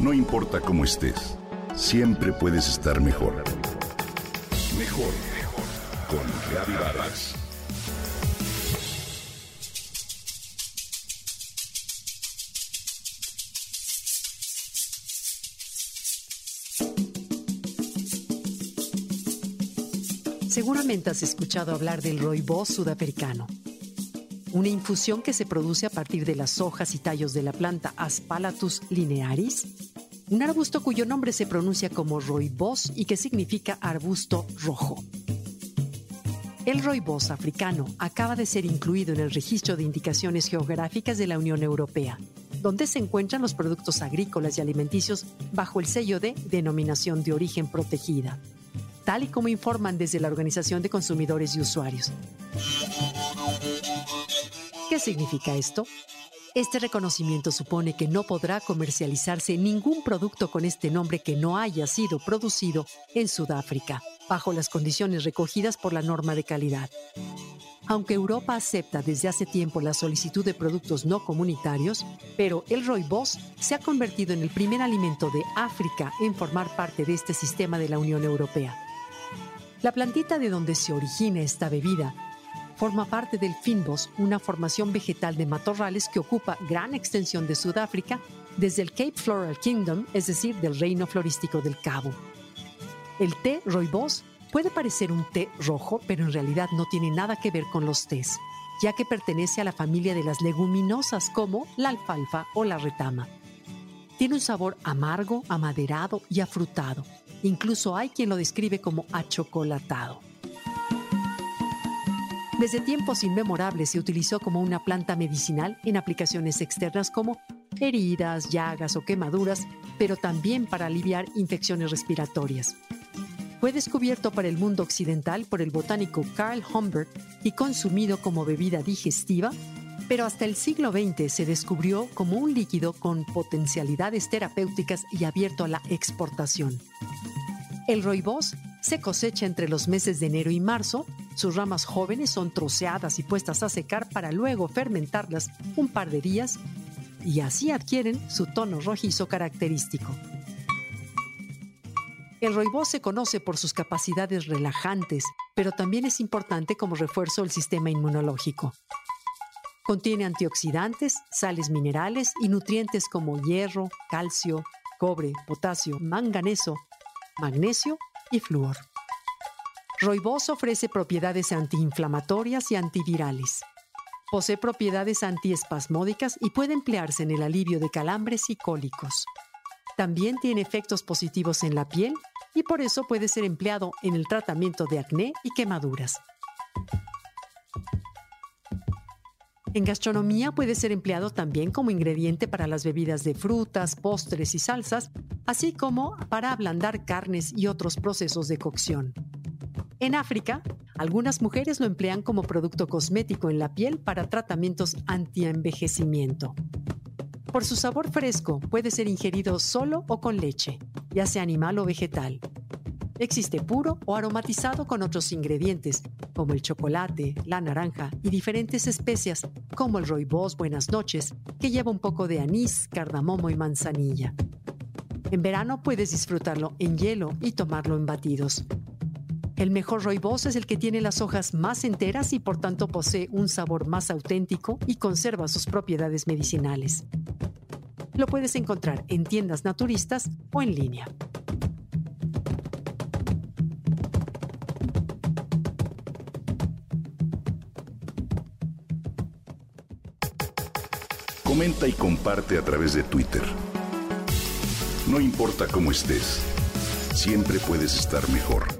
No importa cómo estés, siempre puedes estar mejor. Mejor, mejor. Con Reavivadas. Seguramente has escuchado hablar del roibos sudafricano, una infusión que se produce a partir de las hojas y tallos de la planta Aspalatus linearis, un arbusto cuyo nombre se pronuncia como roibos y que significa arbusto rojo. El roibos africano acaba de ser incluido en el registro de indicaciones geográficas de la Unión Europea, donde se encuentran los productos agrícolas y alimenticios bajo el sello de denominación de origen protegida tal y como informan desde la Organización de Consumidores y Usuarios. ¿Qué significa esto? Este reconocimiento supone que no podrá comercializarse ningún producto con este nombre que no haya sido producido en Sudáfrica, bajo las condiciones recogidas por la norma de calidad. Aunque Europa acepta desde hace tiempo la solicitud de productos no comunitarios, pero el rooibos se ha convertido en el primer alimento de África en formar parte de este sistema de la Unión Europea. La plantita de donde se origina esta bebida forma parte del finbos, una formación vegetal de matorrales que ocupa gran extensión de Sudáfrica desde el Cape Floral Kingdom, es decir, del reino florístico del Cabo. El té rooibos puede parecer un té rojo, pero en realidad no tiene nada que ver con los tés, ya que pertenece a la familia de las leguminosas como la alfalfa o la retama. Tiene un sabor amargo, amaderado y afrutado Incluso hay quien lo describe como achocolatado. Desde tiempos inmemorables se utilizó como una planta medicinal en aplicaciones externas como heridas, llagas o quemaduras, pero también para aliviar infecciones respiratorias. Fue descubierto para el mundo occidental por el botánico Carl Humbert y consumido como bebida digestiva, pero hasta el siglo XX se descubrió como un líquido con potencialidades terapéuticas y abierto a la exportación. El roibos se cosecha entre los meses de enero y marzo. Sus ramas jóvenes son troceadas y puestas a secar para luego fermentarlas un par de días y así adquieren su tono rojizo característico. El roibos se conoce por sus capacidades relajantes, pero también es importante como refuerzo del sistema inmunológico. Contiene antioxidantes, sales minerales y nutrientes como hierro, calcio, cobre, potasio, manganeso, magnesio y flúor. Roibos ofrece propiedades antiinflamatorias y antivirales. Posee propiedades antiespasmódicas y puede emplearse en el alivio de calambres y cólicos. También tiene efectos positivos en la piel y por eso puede ser empleado en el tratamiento de acné y quemaduras. En gastronomía puede ser empleado también como ingrediente para las bebidas de frutas, postres y salsas, así como para ablandar carnes y otros procesos de cocción. En África, algunas mujeres lo emplean como producto cosmético en la piel para tratamientos anti-envejecimiento. Por su sabor fresco, puede ser ingerido solo o con leche, ya sea animal o vegetal. Existe puro o aromatizado con otros ingredientes, como el chocolate, la naranja y diferentes especias, como el roibos Buenas noches, que lleva un poco de anís, cardamomo y manzanilla. En verano puedes disfrutarlo en hielo y tomarlo en batidos. El mejor roibos es el que tiene las hojas más enteras y por tanto posee un sabor más auténtico y conserva sus propiedades medicinales. Lo puedes encontrar en tiendas naturistas o en línea. Comenta y comparte a través de Twitter. No importa cómo estés, siempre puedes estar mejor.